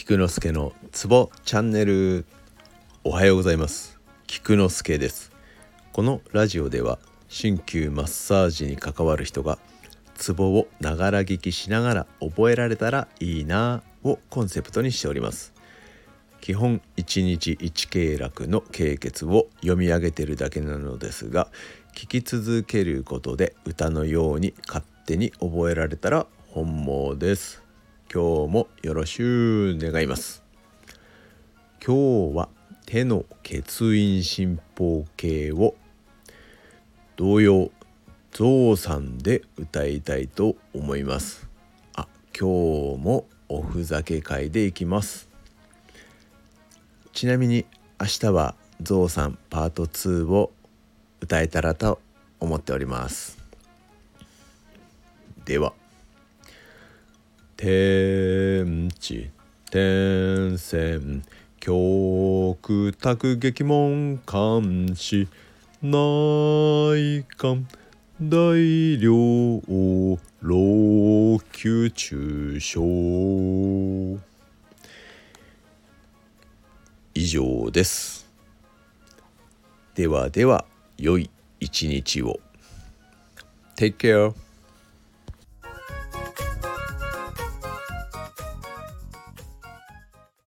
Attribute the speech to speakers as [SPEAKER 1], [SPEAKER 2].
[SPEAKER 1] 菊之助のツボチャンネル。おはようございます。菊之助です。このラジオでは鍼灸マッサージに関わる人がツボをながら聞きしながら覚えられたらいいなをコンセプトにしております。基本1日1経絡の経血を読み上げてるだけなのですが聞き続けることで歌のように勝手に覚えられたら本望です。今日もよろしゅう願います。今日は手の血印進行形を同様ゾウさんで歌いたいと思います。あ今日もおふざけ会でいきます。ちなみに明日はゾウさんパート2を歌えたらと思っております。では。天地天線極卓劇門監視内観大量老朽中傷。以上です。ではでは良い一日を。Take care